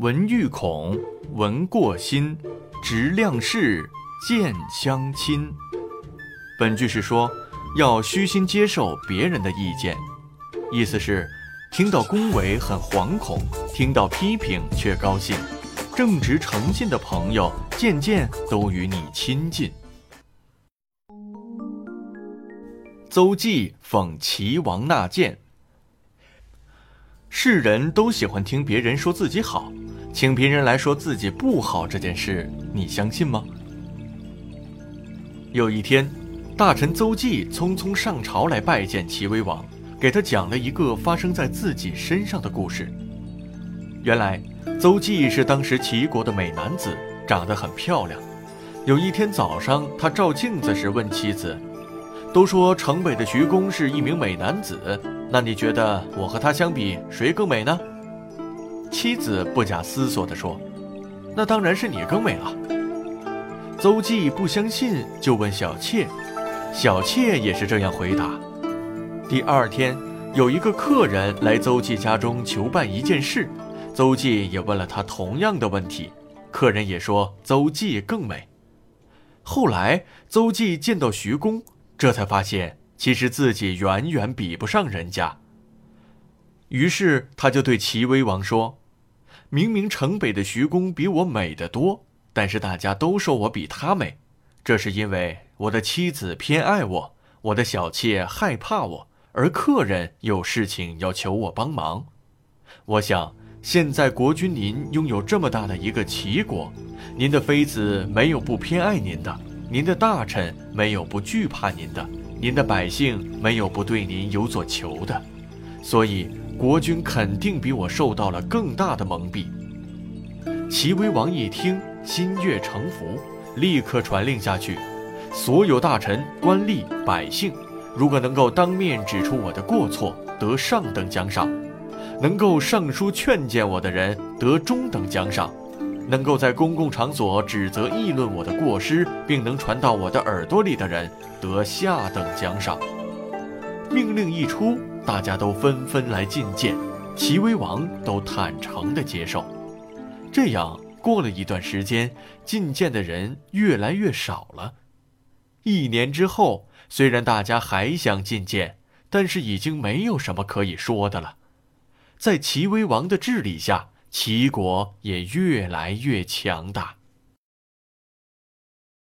闻欲恐，闻过心，直量事，见相亲。本句是说，要虚心接受别人的意见，意思是，听到恭维很惶恐，听到批评却高兴。正直诚信的朋友，渐渐都与你亲近。邹忌讽齐王纳谏。世人都喜欢听别人说自己好，请别人来说自己不好这件事，你相信吗？有一天，大臣邹忌匆匆上朝来拜见齐威王，给他讲了一个发生在自己身上的故事。原来，邹忌是当时齐国的美男子，长得很漂亮。有一天早上，他照镜子时问妻子。都说城北的徐公是一名美男子，那你觉得我和他相比，谁更美呢？妻子不假思索地说：“那当然是你更美了。”邹忌不相信，就问小妾，小妾也是这样回答。第二天，有一个客人来邹忌家中求办一件事，邹忌也问了他同样的问题，客人也说邹忌更美。后来，邹忌见到徐公。这才发现，其实自己远远比不上人家。于是他就对齐威王说：“明明城北的徐公比我美得多，但是大家都说我比他美，这是因为我的妻子偏爱我，我的小妾害怕我，而客人有事情要求我帮忙。我想，现在国君您拥有这么大的一个齐国，您的妃子没有不偏爱您的。”您的大臣没有不惧怕您的，您的百姓没有不对您有所求的，所以国君肯定比我受到了更大的蒙蔽。齐威王一听，心悦诚服，立刻传令下去：所有大臣、官吏、百姓，如果能够当面指出我的过错，得上等奖赏；能够上书劝谏我的人，得中等奖赏。能够在公共场所指责议论我的过失，并能传到我的耳朵里的人，得下等奖赏。命令一出，大家都纷纷来觐见，齐威王都坦诚地接受。这样过了一段时间，觐见的人越来越少了。一年之后，虽然大家还想觐见，但是已经没有什么可以说的了。在齐威王的治理下。齐国也越来越强大。